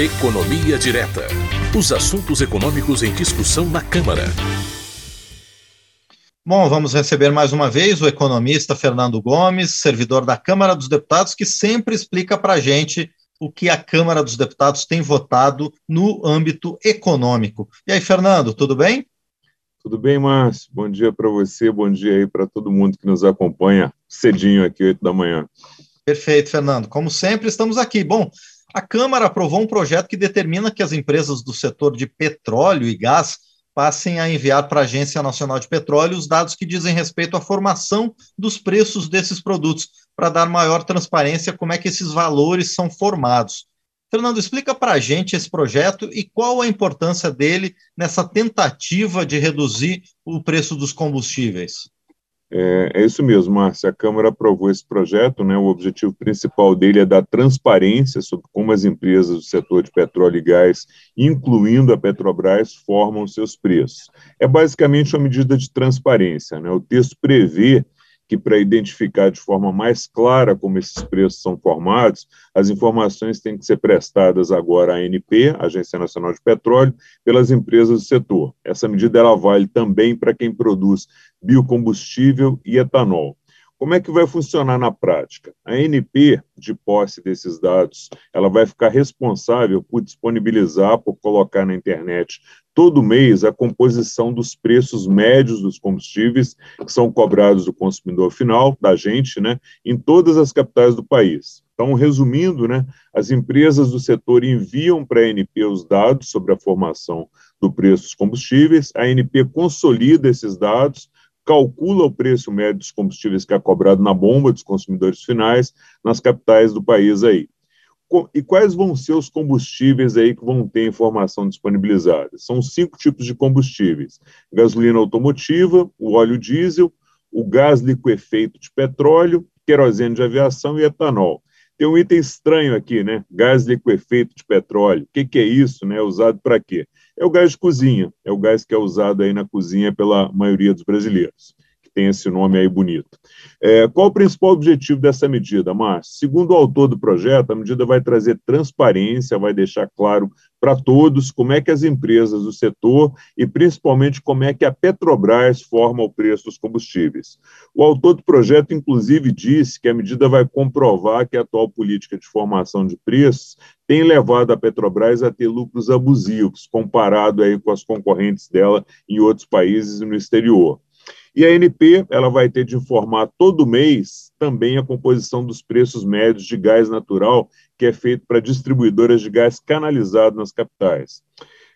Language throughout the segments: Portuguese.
Economia Direta. Os assuntos econômicos em discussão na Câmara. Bom, vamos receber mais uma vez o economista Fernando Gomes, servidor da Câmara dos Deputados, que sempre explica para a gente o que a Câmara dos Deputados tem votado no âmbito econômico. E aí, Fernando, tudo bem? Tudo bem, Márcio? Bom dia para você, bom dia aí para todo mundo que nos acompanha cedinho aqui, 8 da manhã. Perfeito, Fernando. Como sempre, estamos aqui. Bom, a Câmara aprovou um projeto que determina que as empresas do setor de petróleo e gás passem a enviar para a Agência Nacional de Petróleo os dados que dizem respeito à formação dos preços desses produtos, para dar maior transparência como é que esses valores são formados. Fernando, explica para a gente esse projeto e qual a importância dele nessa tentativa de reduzir o preço dos combustíveis. É, é, isso mesmo, Márcia. A Câmara aprovou esse projeto, né? O objetivo principal dele é dar transparência sobre como as empresas do setor de petróleo e gás, incluindo a Petrobras, formam seus preços. É basicamente uma medida de transparência, né? O texto prevê que para identificar de forma mais clara como esses preços são formados, as informações têm que ser prestadas agora à ANP, Agência Nacional de Petróleo, pelas empresas do setor. Essa medida ela vale também para quem produz biocombustível e etanol. Como é que vai funcionar na prática? A ANP, de posse desses dados, ela vai ficar responsável por disponibilizar, por colocar na internet todo mês a composição dos preços médios dos combustíveis que são cobrados do consumidor final, da gente, né, em todas as capitais do país. Então, resumindo, né, as empresas do setor enviam para a ANP os dados sobre a formação do preço dos combustíveis, a ANP consolida esses dados, calcula o preço médio dos combustíveis que é cobrado na bomba dos consumidores finais nas capitais do país aí. E quais vão ser os combustíveis aí que vão ter informação disponibilizada? São cinco tipos de combustíveis: gasolina automotiva, o óleo diesel, o gás liquefeito de petróleo, querosene de aviação e etanol. Tem um item estranho aqui, né? Gás liquefeito de petróleo. O que, que é isso, né? Usado para quê? É o gás de cozinha. É o gás que é usado aí na cozinha pela maioria dos brasileiros tem esse nome aí bonito. É, qual o principal objetivo dessa medida, Márcio? Segundo o autor do projeto, a medida vai trazer transparência, vai deixar claro para todos como é que as empresas do setor e principalmente como é que a Petrobras forma o preço dos combustíveis. O autor do projeto, inclusive, disse que a medida vai comprovar que a atual política de formação de preços tem levado a Petrobras a ter lucros abusivos, comparado aí com as concorrentes dela em outros países e no exterior. E a ANP ela vai ter de informar todo mês também a composição dos preços médios de gás natural que é feito para distribuidoras de gás canalizado nas capitais.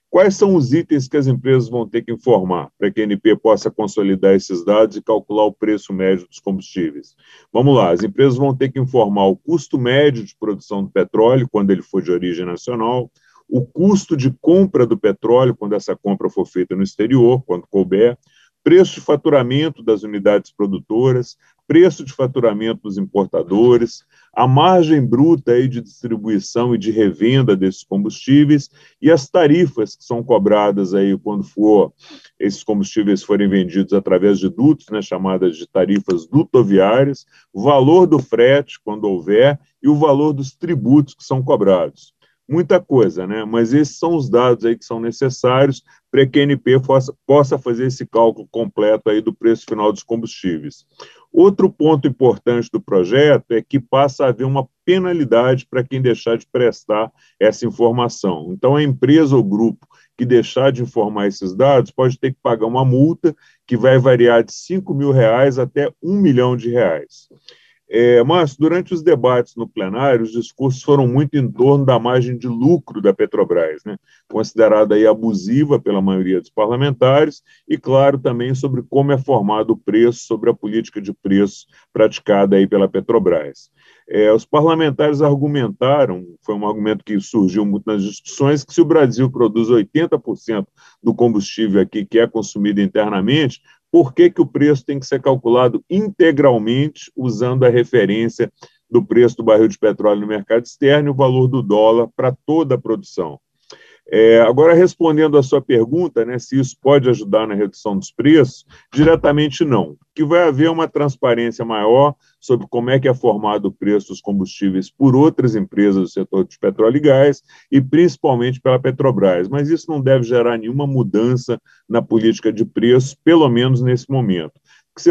Quais são os itens que as empresas vão ter que informar para que a ANP possa consolidar esses dados e calcular o preço médio dos combustíveis? Vamos lá, as empresas vão ter que informar o custo médio de produção do petróleo, quando ele for de origem nacional, o custo de compra do petróleo, quando essa compra for feita no exterior, quando couber, preço de faturamento das unidades produtoras, preço de faturamento dos importadores, a margem bruta aí de distribuição e de revenda desses combustíveis e as tarifas que são cobradas aí quando for esses combustíveis forem vendidos através de dutos, né, chamadas de tarifas dutoviárias, o valor do frete quando houver e o valor dos tributos que são cobrados muita coisa, né? Mas esses são os dados aí que são necessários para que a ANP possa, possa fazer esse cálculo completo aí do preço final dos combustíveis. Outro ponto importante do projeto é que passa a haver uma penalidade para quem deixar de prestar essa informação. Então, a empresa ou grupo que deixar de informar esses dados pode ter que pagar uma multa que vai variar de 5 mil reais até 1 milhão de reais. É, mas, durante os debates no plenário, os discursos foram muito em torno da margem de lucro da Petrobras, né? considerada aí abusiva pela maioria dos parlamentares, e, claro, também sobre como é formado o preço, sobre a política de preço praticada aí pela Petrobras. É, os parlamentares argumentaram, foi um argumento que surgiu muito nas discussões, que se o Brasil produz 80% do combustível aqui que é consumido internamente, por que, que o preço tem que ser calculado integralmente usando a referência do preço do barril de petróleo no mercado externo e o valor do dólar para toda a produção. É, agora, respondendo à sua pergunta, né, se isso pode ajudar na redução dos preços, diretamente não. Que vai haver uma transparência maior sobre como é que é formado o preço dos combustíveis por outras empresas do setor de petróleo e gás, e principalmente pela Petrobras. Mas isso não deve gerar nenhuma mudança na política de preços, pelo menos nesse momento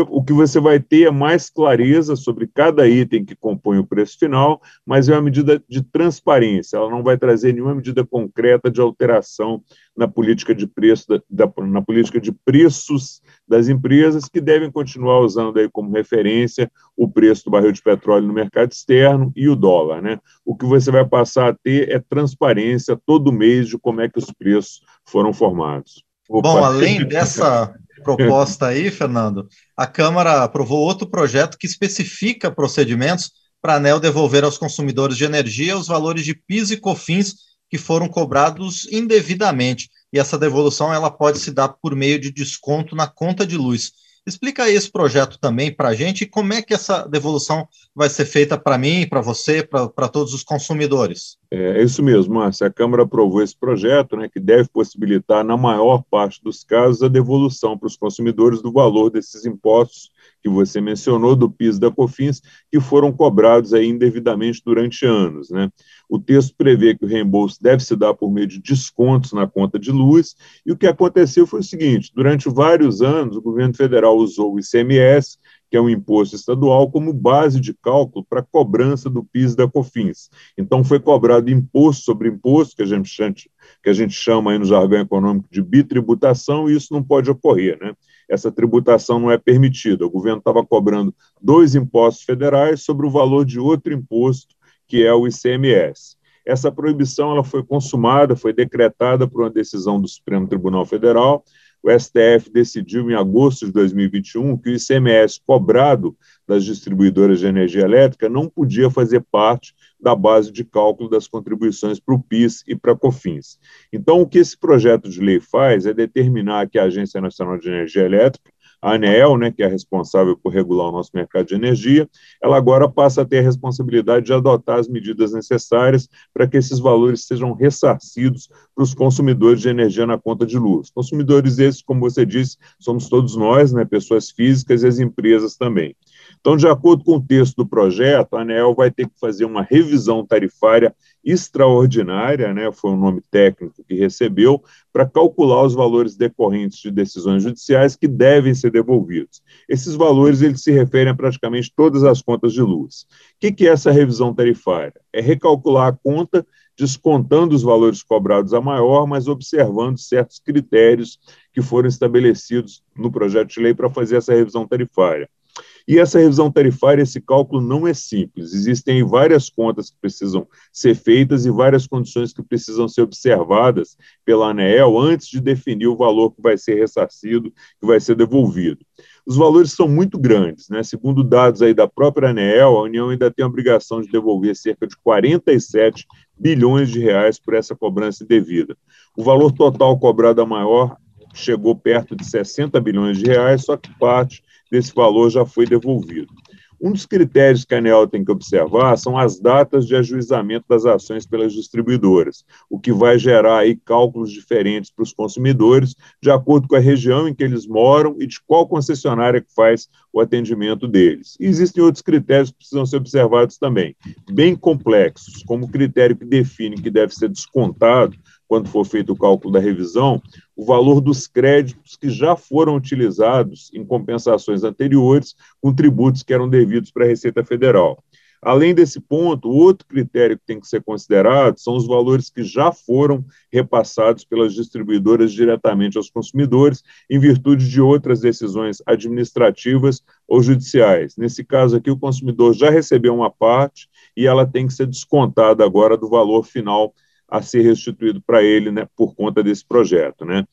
o que você vai ter é mais clareza sobre cada item que compõe o preço final, mas é uma medida de transparência, ela não vai trazer nenhuma medida concreta de alteração na política de preço, da, na política de preços das empresas, que devem continuar usando aí como referência o preço do barril de petróleo no mercado externo e o dólar. Né? O que você vai passar a ter é transparência todo mês de como é que os preços foram formados. Opa. Bom, além dessa proposta aí, Fernando, a Câmara aprovou outro projeto que especifica procedimentos para a ANEL devolver aos consumidores de energia os valores de PIS e COFINS que foram cobrados indevidamente. E essa devolução ela pode se dar por meio de desconto na conta de luz. Explica aí esse projeto também para a gente como é que essa devolução vai ser feita para mim, para você, para todos os consumidores. É, é isso mesmo, Márcia. A Câmara aprovou esse projeto, né, que deve possibilitar, na maior parte dos casos, a devolução para os consumidores do valor desses impostos que você mencionou, do PIS da COFINS, que foram cobrados aí indevidamente durante anos. Né? O texto prevê que o reembolso deve se dar por meio de descontos na conta de luz, e o que aconteceu foi o seguinte: durante vários anos, o governo federal usou o ICMS, que é um imposto estadual, como base de cálculo para a cobrança do PIS da COFINS. Então, foi cobrado imposto sobre imposto, que a gente, que a gente chama aí no jargão econômico de bitributação, e isso não pode ocorrer. Né? Essa tributação não é permitida. O governo estava cobrando dois impostos federais sobre o valor de outro imposto, que é o ICMS. Essa proibição ela foi consumada, foi decretada por uma decisão do Supremo Tribunal Federal. O STF decidiu em agosto de 2021 que o ICMS cobrado das distribuidoras de energia elétrica não podia fazer parte da base de cálculo das contribuições para o PIS e para a COFINS. Então, o que esse projeto de lei faz é determinar que a Agência Nacional de Energia Elétrica, a ANEEL, né, que é responsável por regular o nosso mercado de energia, ela agora passa a ter a responsabilidade de adotar as medidas necessárias para que esses valores sejam ressarcidos para os consumidores de energia na conta de luz. Consumidores esses, como você disse, somos todos nós, né, pessoas físicas e as empresas também. Então, de acordo com o texto do projeto, a ANEL vai ter que fazer uma revisão tarifária extraordinária, né, foi o nome técnico que recebeu, para calcular os valores decorrentes de decisões judiciais que devem ser devolvidos. Esses valores eles se referem a praticamente todas as contas de luz. O que, que é essa revisão tarifária? É recalcular a conta descontando os valores cobrados a maior, mas observando certos critérios que foram estabelecidos no projeto de lei para fazer essa revisão tarifária. E essa revisão tarifária, esse cálculo não é simples. Existem várias contas que precisam ser feitas e várias condições que precisam ser observadas pela ANEEL antes de definir o valor que vai ser ressarcido, que vai ser devolvido. Os valores são muito grandes, né? Segundo dados aí da própria ANEEL, a União ainda tem a obrigação de devolver cerca de 47 bilhões de reais por essa cobrança indevida. O valor total cobrado a maior chegou perto de 60 bilhões de reais, só que parte desse valor já foi devolvido. Um dos critérios que a ANEL tem que observar são as datas de ajuizamento das ações pelas distribuidoras, o que vai gerar aí cálculos diferentes para os consumidores, de acordo com a região em que eles moram e de qual concessionária que faz o atendimento deles. E existem outros critérios que precisam ser observados também, bem complexos, como o critério que define que deve ser descontado quando for feito o cálculo da revisão, o valor dos créditos que já foram utilizados em compensações anteriores com tributos que eram devidos para a Receita Federal. Além desse ponto, outro critério que tem que ser considerado são os valores que já foram repassados pelas distribuidoras diretamente aos consumidores, em virtude de outras decisões administrativas ou judiciais. Nesse caso aqui, o consumidor já recebeu uma parte e ela tem que ser descontada agora do valor final a ser restituído para ele né, por conta desse projeto. Né?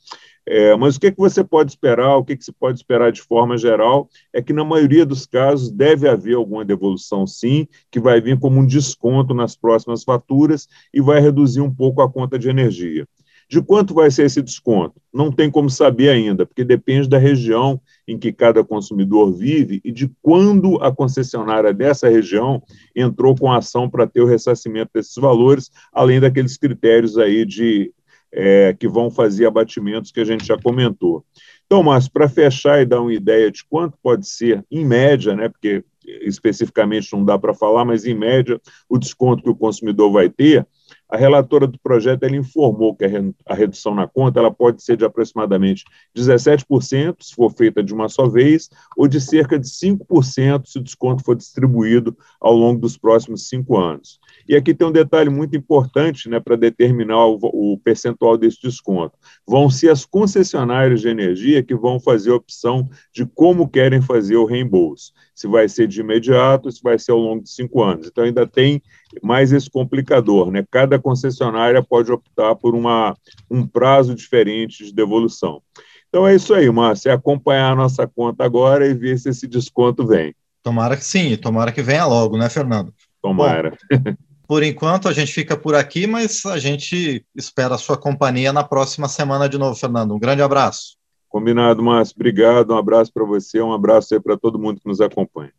É, mas o que, é que você pode esperar, o que, é que se pode esperar de forma geral, é que na maioria dos casos deve haver alguma devolução sim, que vai vir como um desconto nas próximas faturas e vai reduzir um pouco a conta de energia. De quanto vai ser esse desconto? Não tem como saber ainda, porque depende da região em que cada consumidor vive e de quando a concessionária dessa região entrou com ação para ter o ressarcimento desses valores, além daqueles critérios aí de é, que vão fazer abatimentos que a gente já comentou. Então, Márcio, para fechar e dar uma ideia de quanto pode ser, em média, né, porque especificamente não dá para falar, mas em média, o desconto que o consumidor vai ter, a relatora do projeto ela informou que a redução na conta ela pode ser de aproximadamente 17%, se for feita de uma só vez, ou de cerca de 5% se o desconto for distribuído ao longo dos próximos cinco anos. E aqui tem um detalhe muito importante né, para determinar o, o, percentual desse desconto. Vão ser as concessionárias de energia que vão fazer a opção de como querem fazer o reembolso. Se vai ser de imediato, se vai ser ao longo de cinco anos. Então, ainda tem mais esse complicador. Né? Cada concessionária pode optar por uma, um prazo diferente de devolução. Então é isso aí, Márcio, é acompanhar a nossa conta agora e ver se esse desconto vem. Tomara que sim, tomara que venha logo, né, Fernando? Tomara. Bom, por enquanto a gente fica por aqui, mas a gente espera a sua companhia na próxima semana de novo, Fernando. Um grande abraço. Combinado, Márcio. Obrigado, um abraço para você, um abraço aí para todo mundo que nos acompanha.